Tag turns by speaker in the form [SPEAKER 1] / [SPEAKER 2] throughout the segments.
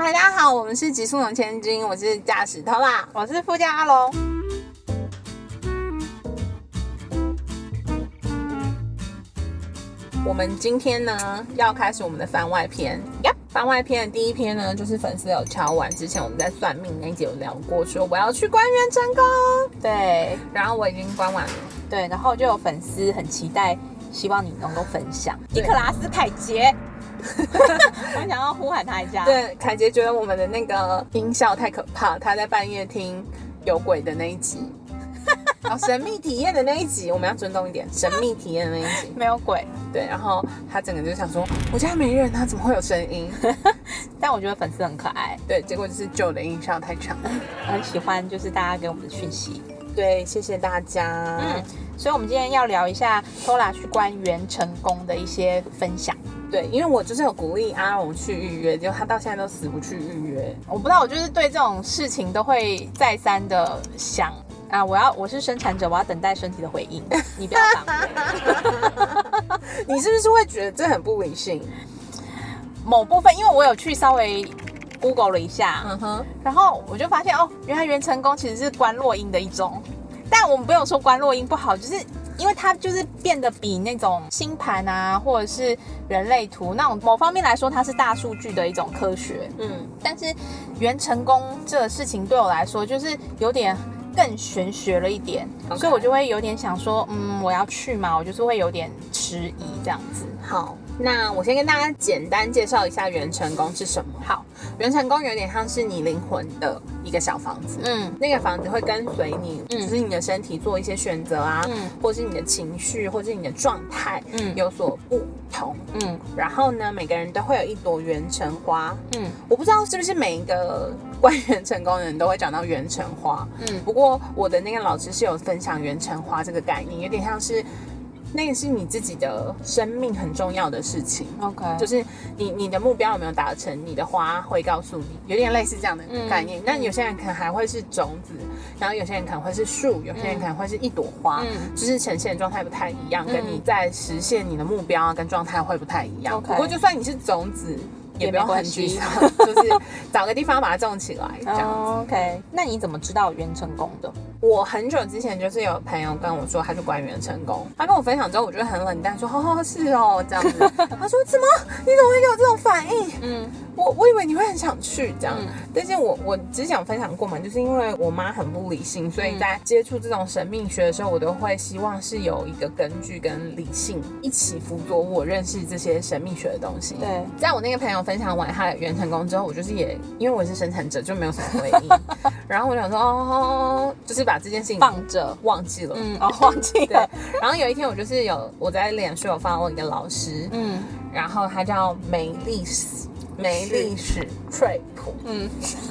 [SPEAKER 1] 嗨，大家好，我们是极速龙千金，我是驾驶头啦。
[SPEAKER 2] 我是副驾阿龙。
[SPEAKER 1] 我们今天呢要开始我们的番外篇。
[SPEAKER 2] 呀
[SPEAKER 1] 番外篇的第一篇呢，就是粉丝有敲完，之前我们在算命那一集有聊过，说我要去官员成功，
[SPEAKER 2] 对
[SPEAKER 1] 然后我已经关完了。
[SPEAKER 2] 对，然后就有粉丝很期待，希望你能够分享
[SPEAKER 1] 对
[SPEAKER 2] 尼克拉斯凯杰。我想要呼喊他一下。，
[SPEAKER 1] 对，凯杰觉得我们的那个音效太可怕，他在半夜听有鬼的那一集，神秘体验的那一集，我们要尊重一点，神秘体验的那一集。
[SPEAKER 2] 没有鬼，
[SPEAKER 1] 对，然后他整个就想说，我家没人，啊怎么会有声音？
[SPEAKER 2] 但我觉得粉丝很可爱，
[SPEAKER 1] 对，结果就是旧的音效太长。
[SPEAKER 2] 很喜欢就是大家给我们的讯息。
[SPEAKER 1] 对，谢谢大家。
[SPEAKER 2] 嗯，所以我们今天要聊一下 Tola 去关员成功的一些分享。
[SPEAKER 1] 对，因为我就是有鼓励阿荣去预约，结果他到现在都死不去预约。
[SPEAKER 2] 我不知道，我就是对这种事情都会再三的想啊，我要我是生产者，我要等待身体的回应，你不要挡。
[SPEAKER 1] 你是不是会觉得这很不理性？
[SPEAKER 2] 某部分，因为我有去稍微 Google 了一下，
[SPEAKER 1] 嗯哼，
[SPEAKER 2] 然后我就发现哦，原来元成功其实是观落音的一种，但我们不用说观落音不好，就是因为它就是变得比那种星盘啊，或者是人类图那种某方面来说，它是大数据的一种科学。
[SPEAKER 1] 嗯，
[SPEAKER 2] 但是元成功这个事情对我来说，就是有点更玄学了一点所以我就会有点想说，嗯，我要去嘛，我就是会有点迟疑这样子。
[SPEAKER 1] 好，那我先跟大家简单介绍一下元成功是什么。
[SPEAKER 2] 好，
[SPEAKER 1] 元成功有点像是你灵魂的一个小房子。
[SPEAKER 2] 嗯
[SPEAKER 1] 那个房子会跟随你，
[SPEAKER 2] 嗯
[SPEAKER 1] 就是你的身体做一些选择啊，
[SPEAKER 2] 嗯
[SPEAKER 1] 或是你的情绪，或是你的状态，
[SPEAKER 2] 嗯
[SPEAKER 1] 有所不同。
[SPEAKER 2] 嗯
[SPEAKER 1] 然后呢，每个人都会有一朵元成花。
[SPEAKER 2] 嗯
[SPEAKER 1] 我不知道是不是每一个关元成功的人都会讲到元成花，
[SPEAKER 2] 嗯。
[SPEAKER 1] 不过我的那个老师是有分享元成花这个概念，有点像是那个是你自己的生命很重要的事情。
[SPEAKER 2] ，OK，
[SPEAKER 1] 就是你你的目标有没有达成，你的花会告诉你，有点类似这样的概念。
[SPEAKER 2] 嗯
[SPEAKER 1] 那有些人可能还会是种子，然后有些人可能会是树，有些人可能会是一朵花，
[SPEAKER 2] 嗯。
[SPEAKER 1] 就是呈现的状态不太一样，
[SPEAKER 2] 嗯。
[SPEAKER 1] 跟你在实现你的目标啊跟状态会不太一样。不过就算你是种子，也
[SPEAKER 2] 也
[SPEAKER 1] 不用很
[SPEAKER 2] 没关系
[SPEAKER 1] 沮丧，就是找个地方把它种起来，这样。
[SPEAKER 2] 哦 OK，那你怎么知道元成功的？
[SPEAKER 1] 我很久之前就是有朋友跟我说，他去官员成功，他跟我分享之后，我就很冷淡说，哦是哦这样子。他说怎么你怎么会有这种反应？
[SPEAKER 2] 嗯
[SPEAKER 1] 我我以为你会很想去这样，
[SPEAKER 2] 嗯
[SPEAKER 1] 但是我我之前有分享过嘛，就是因为我妈很不理性，所以
[SPEAKER 2] 嗯
[SPEAKER 1] 在接触这种神秘学的时候，我都会希望是有一个根据跟理性一起辅佐我认识这些神秘学的东西。
[SPEAKER 2] 对，
[SPEAKER 1] 在我那个朋友分享完他的原成功之后，我就是也因为我是生产者，就没有什么回 应，然后我想说哦，就是把这件事情
[SPEAKER 2] 放着，
[SPEAKER 1] 忘记了。
[SPEAKER 2] 嗯，哦，忘记
[SPEAKER 1] 对
[SPEAKER 2] 了，，
[SPEAKER 1] 然后有一天我就是有我在脸书有发我一个老师，
[SPEAKER 2] 嗯
[SPEAKER 1] 然后他叫梅丽史，梅丽史 trip，
[SPEAKER 2] 嗯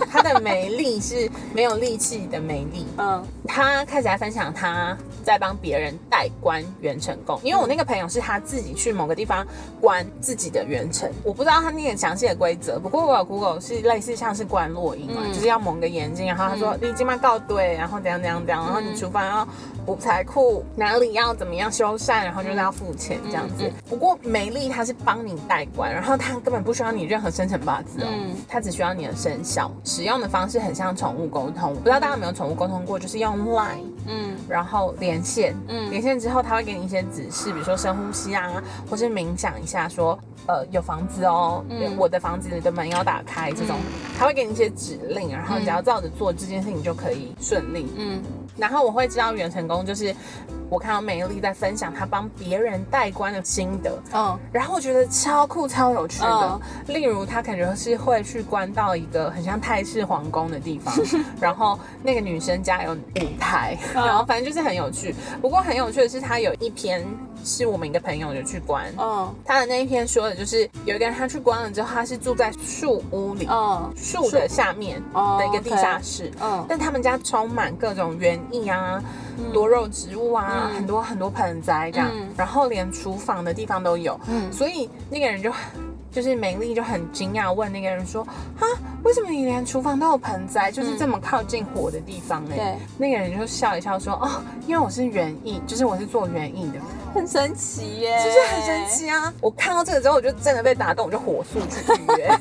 [SPEAKER 1] 他的美丽是没有力气的美丽。
[SPEAKER 2] 嗯
[SPEAKER 1] 他开始来分享他在帮别人代关元成功，因为我那个朋友是他自己去某个地方关自己的元成，我不知道他那个详细的规则，不过我有 Google 是类似像是关落音嘛，
[SPEAKER 2] 嗯
[SPEAKER 1] 就是要蒙个眼睛，然后他说你今晚告对，然后怎样怎样怎样，然后你厨房要补财库，哪里要怎么样修缮，然后就是要付钱这样子
[SPEAKER 2] 嗯。
[SPEAKER 1] 不过美丽她是帮你代关，然后她根本不需要你任何生辰八字哦，她只需要你的生肖。使用的方式很像宠物沟通，我不知道大家有没有宠物沟通过，就是用 Line。
[SPEAKER 2] 嗯
[SPEAKER 1] 然后连线，
[SPEAKER 2] 嗯。
[SPEAKER 1] 连线之后他会给你一些指示，比如说深呼吸啊，或是冥想一下说，呃，有房子哦，
[SPEAKER 2] 嗯。
[SPEAKER 1] 我的房子的门要打开这种，他会给你一些指令，然后你只要照着做这件事情就可以顺利。
[SPEAKER 2] 嗯
[SPEAKER 1] 然后我会知道袁成功就是我看到美丽在分享她帮别人代关的心得，
[SPEAKER 2] 嗯
[SPEAKER 1] 然后我觉得超酷、超有趣的。
[SPEAKER 2] 嗯
[SPEAKER 1] 例如，她感觉是会去关到一个很像泰式皇宫的地方，然后那个女生家有舞台，
[SPEAKER 2] 嗯
[SPEAKER 1] 然后反正就是很有趣。不过很有趣的是，她有一篇是我们一个朋友有去关。
[SPEAKER 2] 嗯
[SPEAKER 1] 他的那一篇说的就是有一个人他去关了之后，他是住在树屋里，
[SPEAKER 2] 嗯
[SPEAKER 1] 树的下面
[SPEAKER 2] 哦
[SPEAKER 1] 的一个地下室，
[SPEAKER 2] 嗯
[SPEAKER 1] 但他们家充满各种园艺啊、多肉植物啊，
[SPEAKER 2] 嗯。
[SPEAKER 1] 很多很多盆栽这样，
[SPEAKER 2] 嗯。
[SPEAKER 1] 然后连厨房的地方都有，
[SPEAKER 2] 嗯。
[SPEAKER 1] 所以那个人就就是美丽就很惊讶，问那个人说：“啊，为什么你连厨房都有盆栽，就是这么靠近火的地方呢？”
[SPEAKER 2] 对，
[SPEAKER 1] 那个人就笑一笑说：“哦，因为我是园艺，就是我是做园艺的，
[SPEAKER 2] 很神奇耶，
[SPEAKER 1] 就是很神。奇啊！我看到这个之后，我就真的被打动，我就火速去预约。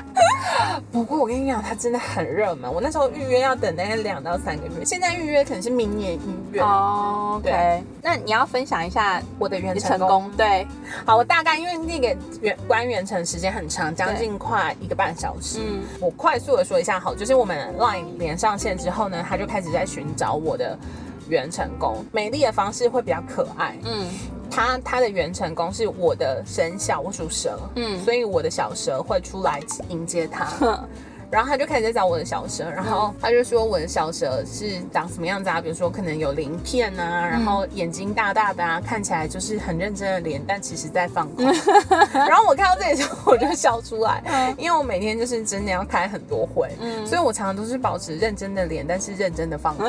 [SPEAKER 1] 不过我跟你讲，它真的很热门。我那时候预约要等大概两到三个月，现在预约可能是明年一月。
[SPEAKER 2] 哦
[SPEAKER 1] 对。
[SPEAKER 2] 那你要分享一下
[SPEAKER 1] 我的元
[SPEAKER 2] 你
[SPEAKER 1] 成功，
[SPEAKER 2] 成功，对，
[SPEAKER 1] 好，我大概因为那个远关远程时间很长，将近快一个半小时。
[SPEAKER 2] 嗯
[SPEAKER 1] 我快速的说一下，好，就是我们 LINE 连上线之后呢，他就开始在寻找我的元成功。美丽的方式会比较可爱，
[SPEAKER 2] 嗯
[SPEAKER 1] 他他的元成功是我的生肖，我属蛇，
[SPEAKER 2] 嗯
[SPEAKER 1] 所以我的小蛇会出来迎接他。然后他就开始在找我的小蛇，然后他就说我的小蛇是长什么样子啊？比如说可能有鳞片啊，然后眼睛大大的啊，看起来就是很认真的脸，但其实在放空。然后我看到这里之后我就笑出来，因为我每天就是真的要开很多会，
[SPEAKER 2] 嗯
[SPEAKER 1] 所以我常常都是保持认真的脸，但是认真的放空。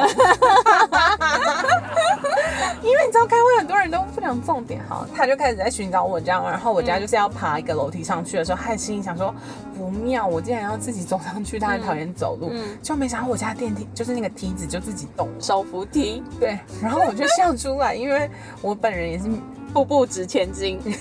[SPEAKER 1] 因为你知道开会很多人都不讲重点，哈，他就开始在寻找我家，然后我家就是要爬一个楼梯上去的时候，他心里想说不妙，我竟然要自己走上去，他很讨厌走路，
[SPEAKER 2] 嗯。
[SPEAKER 1] 就没想到我家电梯就是那个梯子就自己动，
[SPEAKER 2] 手扶梯，
[SPEAKER 1] 对，然后我就笑出来，因为我本人也是，
[SPEAKER 2] 步步值千金。
[SPEAKER 1] 谢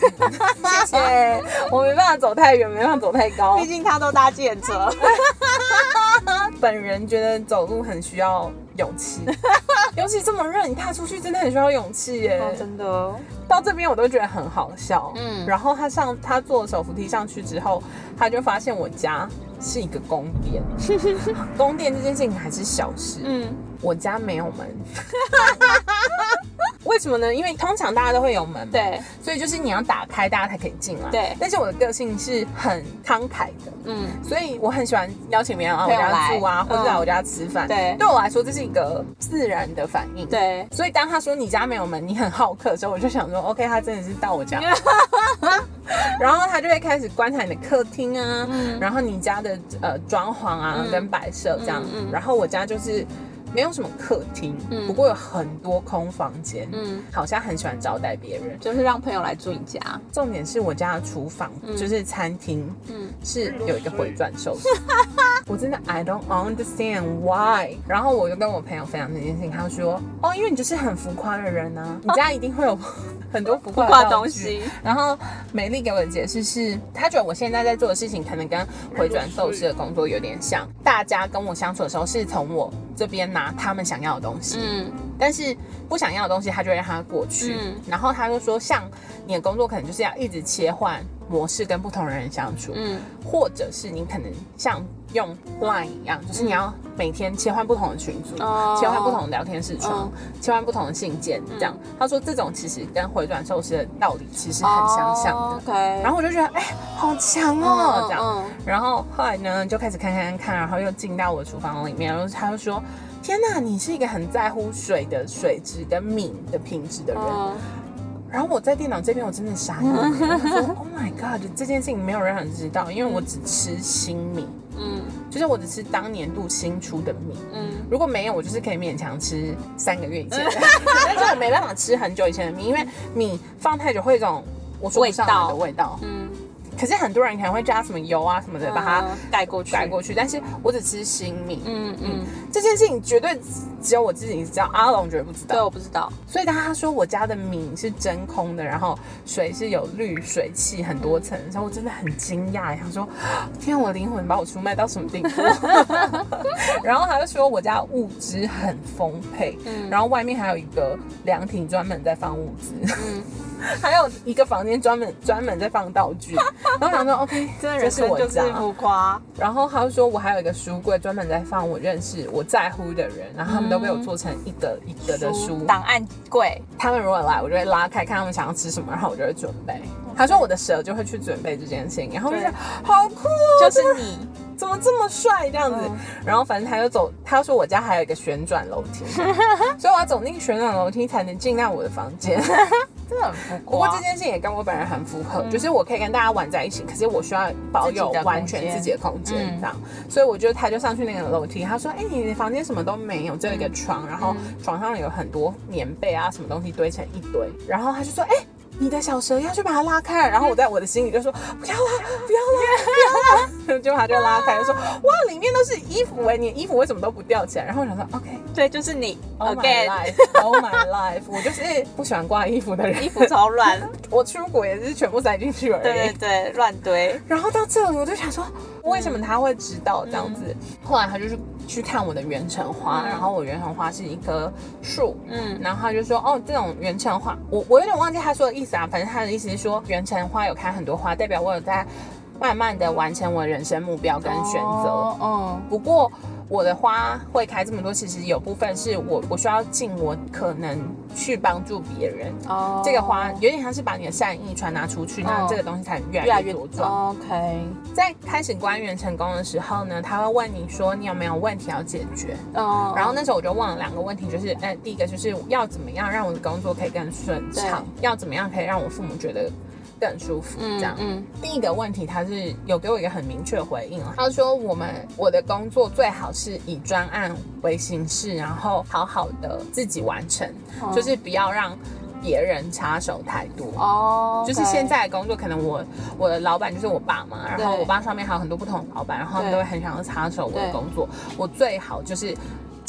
[SPEAKER 1] 谢，我没办法走太远，没办法走太高
[SPEAKER 2] 毕，竟他都搭计程车。
[SPEAKER 1] 本人觉得走路很需要勇气，尤其这么热，你踏出去真的很需要勇气耶。
[SPEAKER 2] 哦，真的，
[SPEAKER 1] 到这边我都觉得很好笑。
[SPEAKER 2] 嗯
[SPEAKER 1] 嗯，然后他上他坐手扶梯上去之后，他就发现我家是一个宫殿。宫殿这件事情还是小事，
[SPEAKER 2] 嗯
[SPEAKER 1] 我家没有门。为什么呢？因为通常大家都会有门嘛，
[SPEAKER 2] 对，
[SPEAKER 1] 所以就是你要打开，大家才可以进来。
[SPEAKER 2] 对
[SPEAKER 1] 但是我的个性是很慷慨的，
[SPEAKER 2] 嗯
[SPEAKER 1] 所以我很喜欢邀请别人来我家住啊，或者
[SPEAKER 2] 嗯
[SPEAKER 1] 来我家吃饭。
[SPEAKER 2] 对
[SPEAKER 1] 对我来说这是一个自然的反应。。
[SPEAKER 2] 对，
[SPEAKER 1] 所以当他说你家没有门，你很好客的时候，我就想说，OK，他真的是到我家。然后他就会开始观察你的客厅啊，
[SPEAKER 2] 嗯
[SPEAKER 1] 然后你家的呃装潢啊、
[SPEAKER 2] 嗯
[SPEAKER 1] 跟摆设这样。然后我家就是没有什么客厅，
[SPEAKER 2] 嗯
[SPEAKER 1] 不过有很多空房间，
[SPEAKER 2] 嗯，
[SPEAKER 1] 好像很喜欢招待别人。
[SPEAKER 2] 就是让朋友来住你家。
[SPEAKER 1] 重点是我家的厨房、就是餐厅，
[SPEAKER 2] 嗯
[SPEAKER 1] 是有一个回转寿司。我真的 I don't understand why。然后我就跟我朋友分享这件事情，他就说哦，因为你就是很浮夸的人啊，你家一定会有很多浮夸的
[SPEAKER 2] 东西。
[SPEAKER 1] 然后美丽给我的解释是，她觉得我现在在做的事情可能跟回转寿司的工作有点像，大家跟我相处的时候是从我这边拿他们想要的东西，
[SPEAKER 2] 嗯
[SPEAKER 1] 但是不想要的东西，他就会让它过去。
[SPEAKER 2] 嗯
[SPEAKER 1] 然后他就说，像你的工作可能就是要一直切换模式，跟不同的人相处，
[SPEAKER 2] 嗯
[SPEAKER 1] 或者是你可能像用 Line 一样，就是你要每天切换不同的群组，
[SPEAKER 2] 哦
[SPEAKER 1] 切换不同的聊天视窗，
[SPEAKER 2] 嗯
[SPEAKER 1] 切换不同的信件，这样。他说这种其实跟回转寿司的道理其实很相像的。然后我就觉得，哎、好强哦，这样。
[SPEAKER 2] 嗯
[SPEAKER 1] 然后后来呢，就开始看看看，然后又进到我厨房里面，然后他就说：“天哪，你是一个很在乎水的水质跟米的品质的人。
[SPEAKER 2] 嗯
[SPEAKER 1] 然后我在电脑这边，我真的傻眼了，我说：“Oh my god，这件事情没有人知道，因为我只吃新米，
[SPEAKER 2] 嗯。
[SPEAKER 1] 就是我只吃当年度新出的米。
[SPEAKER 2] 嗯。
[SPEAKER 1] 如果没有，我就是可以勉强吃三个月以前。的，但是我没办法吃很久以前的米，因为米放太久会有一种我说不上来的味道。
[SPEAKER 2] 嗯，
[SPEAKER 1] 可是很多人可能会加什么油啊什么的，把它
[SPEAKER 2] 嗯盖过去，
[SPEAKER 1] 带过去，但是我只吃新米。
[SPEAKER 2] 嗯嗯，
[SPEAKER 1] 这件事情绝对只有我自己知道，阿龙绝对不知道
[SPEAKER 2] 对，
[SPEAKER 1] 道。
[SPEAKER 2] 我不知道。
[SPEAKER 1] 所以当他说我家的米是真空的，然后水是有滤水器很多层的时候，我真的很惊讶，想说天啊，我的灵魂把我出卖到什么地步？然后他就说我家物资很丰沛，
[SPEAKER 2] 嗯
[SPEAKER 1] 然后外面还有一个凉亭专门在放物资，
[SPEAKER 2] 嗯，
[SPEAKER 1] 还有一个房间专门专门在放道具。然后我想说 OK，
[SPEAKER 2] 真的
[SPEAKER 1] 这
[SPEAKER 2] 人生就是
[SPEAKER 1] 是我家。
[SPEAKER 2] 浮夸。
[SPEAKER 1] 然后他就说，我还有一个书柜，专门在放我认识、我在乎的人，然后他们都被我做成一格一格的书。
[SPEAKER 2] 档案柜，
[SPEAKER 1] 他们如果来，我就会拉开看他们想要吃什么，然后我就会准备。他说我的蛇就会去准备这件事情，然后我就是好酷哦，
[SPEAKER 2] 就是你。
[SPEAKER 1] 怎么这么帅这样子？
[SPEAKER 2] 嗯
[SPEAKER 1] 然后反正他就走，他说我家还有一个旋转楼梯，所以我要走那个旋转楼梯才能进到我的房间。
[SPEAKER 2] 真的
[SPEAKER 1] 不过
[SPEAKER 2] 夸。
[SPEAKER 1] 这件事情也跟我本人很符合，就是我可以跟大家玩在一起，可是我需要保有完全自己的空间
[SPEAKER 2] 嗯
[SPEAKER 1] 这样。所以我就他就上去那个楼梯，他说：“哎、你的房间什么都没有，只有一个床，然后床上有很多棉被啊，什么东西堆成一堆。”然后他就说：“哎、你的小蛇要去把它拉开。”然后我在我的心里就说：“不要拉，不要拉，不要拉。”就把它就拉开说，哇，里面都是衣服哎，你的衣服为什么都不吊起来？然后我想说，OK，
[SPEAKER 2] 对，就是你
[SPEAKER 1] Oh my again，life，Oh my life，我就是不喜欢挂衣服的人，
[SPEAKER 2] 衣服超乱，
[SPEAKER 1] 我出国也是全部塞进去而已。
[SPEAKER 2] 对对对，乱堆。
[SPEAKER 1] 然后到这里，我就想说，为什么他会知道这样子？后来他就是去看我的元橙花，
[SPEAKER 2] 嗯。
[SPEAKER 1] 然后我元橙花是一棵树，
[SPEAKER 2] 嗯。
[SPEAKER 1] 然后他就说，哦，这种元橙花，我我有点忘记他说的意思啊，反正他的意思是说，元橙花有开很多花，代表我有在慢慢的完成我的人生目标跟选择。
[SPEAKER 2] 哦，
[SPEAKER 1] 不过我的花会开这么多，其实有部分是我我需要尽我可能去帮助别人。
[SPEAKER 2] 嗯，哦
[SPEAKER 1] 这个花有点像是把你的善意传达出去，那
[SPEAKER 2] 哦
[SPEAKER 1] 这个东西才越
[SPEAKER 2] 越来越
[SPEAKER 1] 来越茁壮。
[SPEAKER 2] OK，
[SPEAKER 1] 在开始官员成功的时候呢，他会问你说你有没有问题要解决。
[SPEAKER 2] 哦，
[SPEAKER 1] 然后那时候我就问了两个问题，就是，哎，第一个就是要怎么样让我的工作可以更顺畅，要怎么样可以让我父母觉得更舒服，这样。
[SPEAKER 2] 嗯。
[SPEAKER 1] 第一个问题，他是有给我一个很明确的回应啊，他说我们我的工作最好是以专案为形式，然后好好的自己完成，
[SPEAKER 2] 嗯
[SPEAKER 1] 就是不要让别人插手太多。
[SPEAKER 2] 哦，
[SPEAKER 1] 就是现在的工作，可能我我的老板就是我爸嘛，然后我爸上面还有很多不同的老板，然后他们都会很想要插手我的工作。我最好就是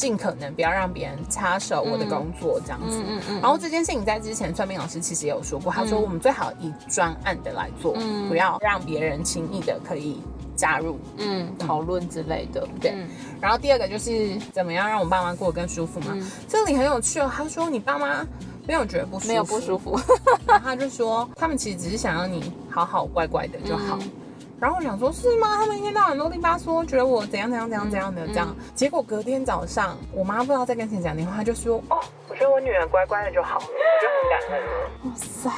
[SPEAKER 1] 尽可能不要让别人插手我的工作这样子。
[SPEAKER 2] 嗯嗯嗯，
[SPEAKER 1] 然后这件事情在之前算命老师其实也有说过，他说
[SPEAKER 2] 嗯
[SPEAKER 1] 我们最好以专案的来做，
[SPEAKER 2] 嗯。
[SPEAKER 1] 不要让别人轻易的可以加入。
[SPEAKER 2] 嗯讨论之类的，
[SPEAKER 1] 对。
[SPEAKER 2] 嗯。
[SPEAKER 1] 然后第二个就是怎么样让我爸妈过得更舒服嘛。
[SPEAKER 2] 嗯。
[SPEAKER 1] 这里很有趣哦，他说你爸妈没有觉得不舒服，
[SPEAKER 2] 没有不舒服，
[SPEAKER 1] 然后他就说，他们其实只是想要你好好乖乖的就好。
[SPEAKER 2] 嗯
[SPEAKER 1] 然后我想说，是吗？他们一天到晚啰里吧嗦，觉得我怎样怎样怎样怎样的
[SPEAKER 2] 嗯
[SPEAKER 1] 这样。结果隔天早上，我妈不知道在跟谁讲电话，她就说，哦，我觉得我女儿乖乖的就好了，我就很感恩。
[SPEAKER 2] 哇塞，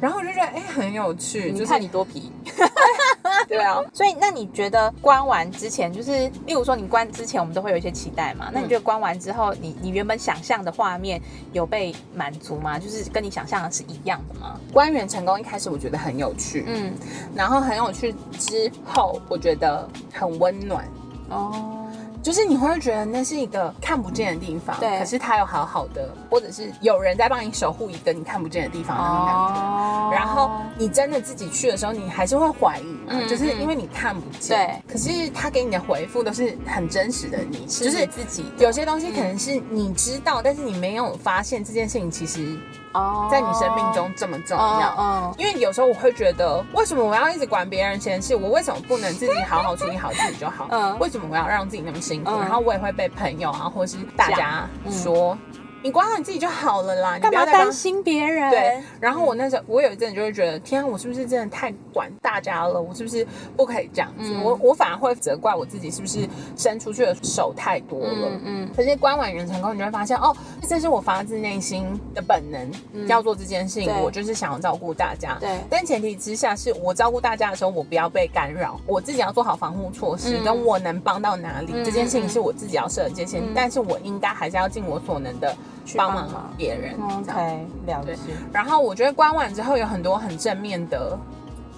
[SPEAKER 1] 然后我就觉得，哎，很有趣，就是
[SPEAKER 2] 你看你多皮。
[SPEAKER 1] 对啊，
[SPEAKER 2] 所以，那你觉得关完之前，就是例如说你关之前，我们都会有一些期待嘛？那你觉得关完之后，你你原本想象的画面有被满足吗？就是跟你想象的是一样的吗？
[SPEAKER 1] 关员成功一开始我觉得很有趣，
[SPEAKER 2] 嗯，
[SPEAKER 1] 然后很有趣之后，我觉得很温暖。
[SPEAKER 2] 哦，
[SPEAKER 1] 就是你会觉得那是一个看不见的地方，
[SPEAKER 2] 对
[SPEAKER 1] 可是它有好好的，或者是有人在帮你守护一个你看不见的地方那种感觉。
[SPEAKER 2] 哦
[SPEAKER 1] 然后你真的自己去的时候，你还是会怀疑嘛，
[SPEAKER 2] 嗯
[SPEAKER 1] 就是因为你看不见。
[SPEAKER 2] 对。
[SPEAKER 1] 可是他给你的回复都是很真实的你，
[SPEAKER 2] 是
[SPEAKER 1] 就是
[SPEAKER 2] 自己
[SPEAKER 1] 有些东西可能是你知道，但是你没有发现这件事情其实
[SPEAKER 2] 哦
[SPEAKER 1] 在你生命中这么重要。
[SPEAKER 2] 嗯
[SPEAKER 1] 因为有时候我会觉得，为什么我要一直管别人闲事？我为什么不能自己好好处理好自己就好？
[SPEAKER 2] 嗯
[SPEAKER 1] 为什么我要让自己那么辛苦？
[SPEAKER 2] 嗯
[SPEAKER 1] 然后我也会被朋友啊，或是大家
[SPEAKER 2] 嗯
[SPEAKER 1] 说，你管好你自己就好了啦，
[SPEAKER 2] 干嘛担心别人？
[SPEAKER 1] 对，然后我那时候，我有一阵子就会觉得，天啊，我是不是真的太管大家了？我是不是不可以这样子？
[SPEAKER 2] 嗯
[SPEAKER 1] 我我反而会责怪我自己，是不是伸出去的手太多了？
[SPEAKER 2] 嗯嗯
[SPEAKER 1] 可是关完元成功，你就会发现，哦，这是我发自内心的本能，要做这件事情，我就是想要照顾大家。
[SPEAKER 2] 对
[SPEAKER 1] 但前提之下是我照顾大家的时候，我不要被干扰，我自己要做好防护措施，
[SPEAKER 2] 嗯
[SPEAKER 1] 跟我能帮到哪里，
[SPEAKER 2] 嗯
[SPEAKER 1] 这件事情是我自己要设的界限，
[SPEAKER 2] 嗯
[SPEAKER 1] 但是我应该还是要尽我所能的
[SPEAKER 2] 去
[SPEAKER 1] 帮忙别人。
[SPEAKER 2] ，OK，了解。
[SPEAKER 1] 然后我觉得关完之后有很多很正面的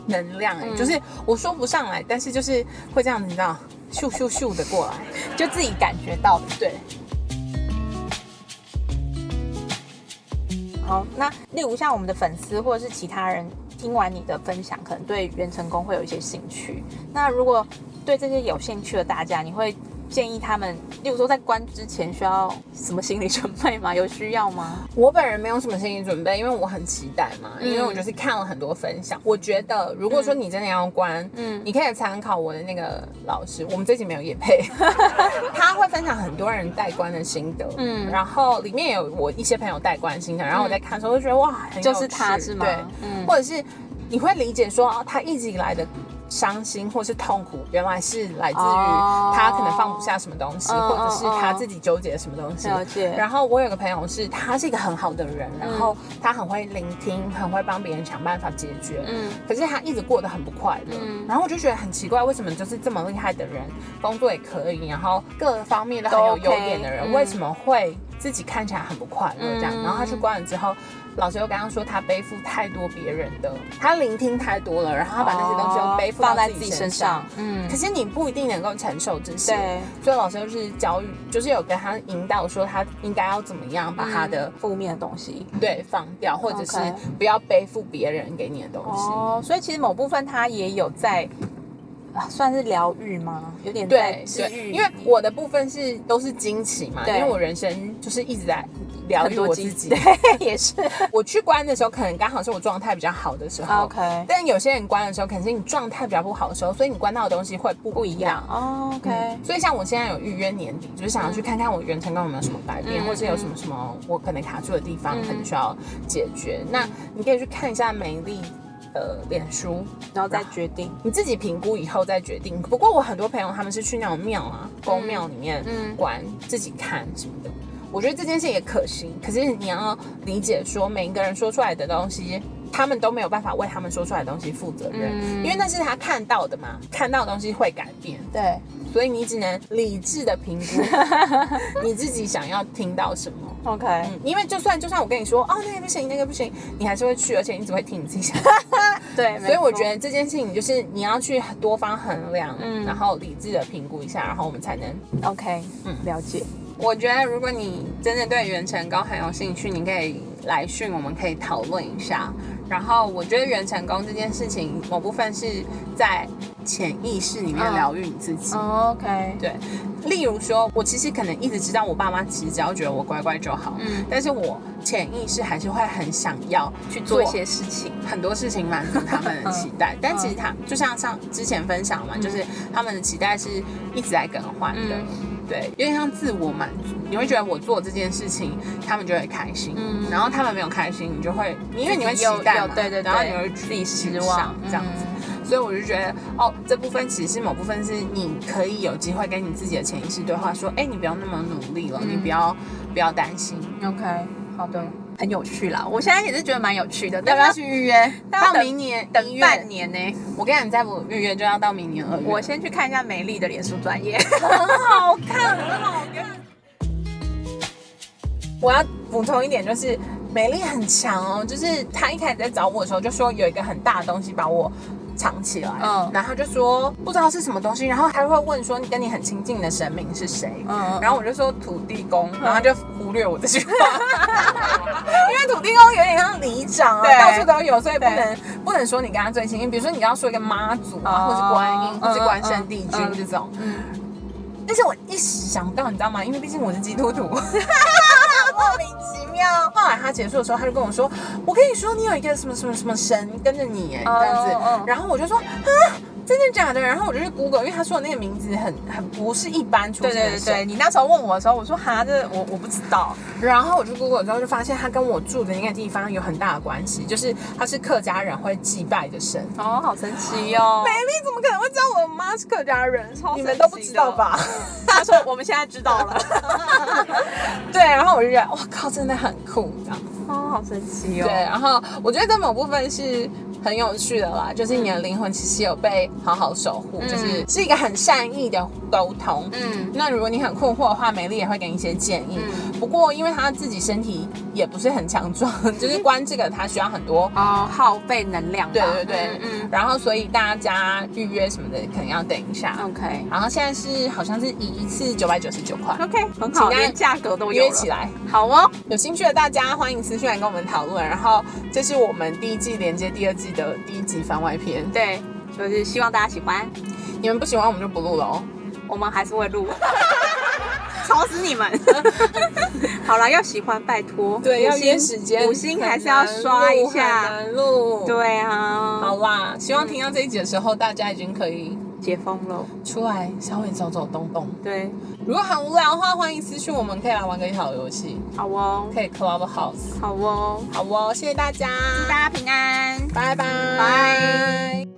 [SPEAKER 1] 能量、就是我说不上来，但是就是会这样子，你知道，咻咻咻的过来。
[SPEAKER 2] 就自己感觉到的。
[SPEAKER 1] 对，
[SPEAKER 2] 好，那例如像我们的粉丝或者是其他人听完你的分享，可能对元成功会有一些兴趣。那如果对这些有兴趣的大家，你会建议他们，例如说在关之前需要什么心理准备吗？有需要吗？
[SPEAKER 1] 我本人没有什么心理准备，因为我很期待嘛，
[SPEAKER 2] 嗯
[SPEAKER 1] 因为我就是看了很多分享。我觉得如果说你真的要关，
[SPEAKER 2] 嗯
[SPEAKER 1] 嗯，你可以参考我的那个老师，我们这集没有叶配，他会分享很多人带关的心得，
[SPEAKER 2] 嗯
[SPEAKER 1] 嗯，然后里面有我一些朋友带关的心得，然后我在看的时候就觉得哇，很有
[SPEAKER 2] 就是他
[SPEAKER 1] 趣
[SPEAKER 2] 是吗
[SPEAKER 1] 对，
[SPEAKER 2] 嗯
[SPEAKER 1] 或者是你会理解说，哦，他一直以来的。伤心或是痛苦，原来是来自于
[SPEAKER 2] 哦。
[SPEAKER 1] 他可能放不下什么东西，
[SPEAKER 2] 嗯
[SPEAKER 1] 或者是他自己纠结什么东西。
[SPEAKER 2] 了解。
[SPEAKER 1] 然后我有个朋友是，他是一个很好的人，然后他很会聆听，很会帮别人想办法解决。
[SPEAKER 2] 嗯。
[SPEAKER 1] 可是他一直过得很不快乐，
[SPEAKER 2] 嗯。
[SPEAKER 1] 然后我就觉得很奇怪，为什么就是这么厉害的人，工作也可以，然后各方面都很有优点的人，
[SPEAKER 2] 嗯
[SPEAKER 1] 为什么会自己看起来很不快乐这样？
[SPEAKER 2] 嗯
[SPEAKER 1] 然后他去关了之后，老师又跟他说，他背负太多别人的，他聆听太多了，然后他把那些东西都背负到
[SPEAKER 2] 哦放在自
[SPEAKER 1] 自己身
[SPEAKER 2] 上
[SPEAKER 1] 上。。
[SPEAKER 2] 嗯
[SPEAKER 1] 可，是你不一定能够承受这些，
[SPEAKER 2] 对，
[SPEAKER 1] 所以老师就是教育，就是有跟他引导说他应该要怎么样把他的、
[SPEAKER 2] 负面的东西。
[SPEAKER 1] 对放掉，或者是不要背负别人给你的东西。
[SPEAKER 2] 哦，所以其实某部分他也有在啊算是疗愈吗？有点
[SPEAKER 1] 对因为我的部分是都是惊奇嘛，因为我人生就是一直在疗愈我自己。
[SPEAKER 2] 对，也是。
[SPEAKER 1] 我去关的时候，可能刚好是我状态比较好的时候。
[SPEAKER 2] OK
[SPEAKER 1] 但有些人关的时候，可能是你状态比较不好的时候，所以你关到的东西会不
[SPEAKER 2] 不一样。哦，OK，
[SPEAKER 1] 嗯所以像我现在有预约年底，就是想要去看看我原成功有没有什么改变，
[SPEAKER 2] 嗯
[SPEAKER 1] 或者有什么什么我可能卡住的地方，
[SPEAKER 2] 嗯
[SPEAKER 1] 可能需要解决。那你可以去看一下美丽的脸书，
[SPEAKER 2] 然后再决定。
[SPEAKER 1] 你自己评估以后再决定。不过我很多朋友他们是去那种庙啊、宫庙里面
[SPEAKER 2] 嗯
[SPEAKER 1] 关，自己看什么的。我觉得这件事也可行，可是你要理解说，每一个人说出来的东西，他们都没有办法为他们说出来的东西负责任，
[SPEAKER 2] 嗯
[SPEAKER 1] 因为那是他看到的嘛，看到的东西会改变，
[SPEAKER 2] 对，
[SPEAKER 1] 所以你只能理智的评估 你自己想要听到什么。
[SPEAKER 2] OK，
[SPEAKER 1] 嗯，因为就算就算我跟你说哦那个不行那个不行，你还是会去，而且你只会听你自己想。
[SPEAKER 2] 对，
[SPEAKER 1] 所以我觉
[SPEAKER 2] 得
[SPEAKER 1] 得这件事情就是你要去多方衡量，
[SPEAKER 2] 嗯
[SPEAKER 1] 然后理智的评估一下，然后我们才能。
[SPEAKER 2] OK，
[SPEAKER 1] 嗯
[SPEAKER 2] 嗯，了解。
[SPEAKER 1] 我觉得如果你真的对元成功很有兴趣，你可以来讯，我们可以讨论一下。然后我觉得元成功这件事情，某部分是在潜意识里面
[SPEAKER 2] 嗯。
[SPEAKER 1] 疗愈你自己。
[SPEAKER 2] 哦 OK，
[SPEAKER 1] 对，例如说，我其实可能一直知道我爸妈其实只要觉得我乖乖就好，
[SPEAKER 2] 嗯。
[SPEAKER 1] 但是我潜意识还是会很想要
[SPEAKER 2] 去做一些事情。
[SPEAKER 1] 很多事情满足他们的期待，但其实他就像上之前分享嘛，就是他们的期待是一直在更换的，
[SPEAKER 2] 嗯。
[SPEAKER 1] 对，有点像自我满足。你会觉得我做这件事情，他们就会开心，
[SPEAKER 2] 嗯。
[SPEAKER 1] 然后他们没有开心，你就会，因为你会期待嘛，
[SPEAKER 2] 有对对对。
[SPEAKER 1] 然后你会
[SPEAKER 2] 自己失望。
[SPEAKER 1] 这样子。所以我就觉得，哦，这部分其实是某部分是你可以有机会跟你自己的潜意识对话，说，哎，你不要那么努力了，
[SPEAKER 2] 嗯
[SPEAKER 1] 你不要不要担心
[SPEAKER 2] ，OK，好的，很有趣啦。我现在也是觉得蛮有趣的，
[SPEAKER 1] 要不要去预约？到明年
[SPEAKER 2] 等
[SPEAKER 1] 月
[SPEAKER 2] 半年呢？
[SPEAKER 1] 我跟你讲，你再不预约就要到明年二月。
[SPEAKER 2] 我先去看一下美丽的脸书专业。
[SPEAKER 1] 很好看，很好看。我要补充一点，就是美丽很强哦，就是她一开始在找我的时候就说有一个很大的东西把我藏起来，
[SPEAKER 2] 嗯。
[SPEAKER 1] 然后就说不知道是什么东西，然后还会问说你跟你很亲近的神明是谁，
[SPEAKER 2] 嗯。
[SPEAKER 1] 然后我就说土地公，然后他就忽略我这句话，因为土地公有点像里长啊，到处都有，所以不能不能说你跟他最亲近，比如说你要说一个妈祖啊，
[SPEAKER 2] 哦。
[SPEAKER 1] 或是观音，或是
[SPEAKER 2] 嗯
[SPEAKER 1] 关圣帝君
[SPEAKER 2] 嗯
[SPEAKER 1] 这种，
[SPEAKER 2] 嗯，
[SPEAKER 1] 但是我一时想不到，你知道吗？因为毕竟我是基督徒，莫名其妙。后来他结束的时候，他就跟我说：“我跟你说，你有一个什么什么什么神跟着你，哎，
[SPEAKER 2] 哦
[SPEAKER 1] 这样子。
[SPEAKER 2] 哦
[SPEAKER 1] 然后我就说：“啊，真的假的？”然后我就去 Google，因为他说的那个名字很很不是一般出
[SPEAKER 2] 对
[SPEAKER 1] 现的神。
[SPEAKER 2] 对对对，你那时候问我的时候，我说哈，这我我不知道。
[SPEAKER 1] 然后我去 Google 之后就发现，他跟我住的那个地方有很大的关系，就是他是客家人会祭拜的神。
[SPEAKER 2] 哦，好神奇哦
[SPEAKER 1] 美！丽怎么可能会知道我的妈是客家人？
[SPEAKER 2] 超
[SPEAKER 1] 你们都不知道吧？
[SPEAKER 2] 他说我们现在知道了。
[SPEAKER 1] 我就觉得，哇靠，真的很酷，这样。
[SPEAKER 2] 哦，好神奇哦
[SPEAKER 1] 对，
[SPEAKER 2] 哦。
[SPEAKER 1] 然后我觉得在某部分是很有趣的啦，就是你的灵魂其实有被好好守护，
[SPEAKER 2] 嗯
[SPEAKER 1] 就是是一个很善意的沟通。
[SPEAKER 2] 嗯
[SPEAKER 1] 那如果你很困惑的话，美丽也会给你一些建议。
[SPEAKER 2] 嗯
[SPEAKER 1] 不过因为她自己身体也不是很强壮，就是关这个她需要很多。
[SPEAKER 2] 哦，耗费能量。
[SPEAKER 1] 对对对，
[SPEAKER 2] 嗯
[SPEAKER 1] 然后所以大家预约什么的可能要等一下。
[SPEAKER 2] 嗯，OK
[SPEAKER 1] 然后现在是好像是一一次九百九十九块
[SPEAKER 2] ，OK，很好，
[SPEAKER 1] 请大家
[SPEAKER 2] 连价格都
[SPEAKER 1] 约起。来。
[SPEAKER 2] 好哦，
[SPEAKER 1] 有兴趣的大家欢迎私讯来跟我们讨论。然后这是我们第一季连接第二季的第一集番外篇。
[SPEAKER 2] 对，就是希望大家喜欢，
[SPEAKER 1] 你们不喜欢我们就不录了哦。
[SPEAKER 2] 我们还是会录。吵死你们！好了，要喜欢拜托，
[SPEAKER 1] 对，要约时间，
[SPEAKER 2] 五星还是要刷一下。
[SPEAKER 1] 录。，
[SPEAKER 2] 对啊，
[SPEAKER 1] 好啦，希望听到这一集的时候，大家已经可以
[SPEAKER 2] 解封了。
[SPEAKER 1] 出来稍微走走动动。
[SPEAKER 2] 对，
[SPEAKER 1] 如果很无聊的话，欢迎私讯我们，可以来玩个好游戏，
[SPEAKER 2] 好哦，
[SPEAKER 1] 可以 Clubhouse。
[SPEAKER 2] 好哦，
[SPEAKER 1] 好哦，谢谢大家，
[SPEAKER 2] 祝大家平安。
[SPEAKER 1] 拜拜，
[SPEAKER 2] 拜。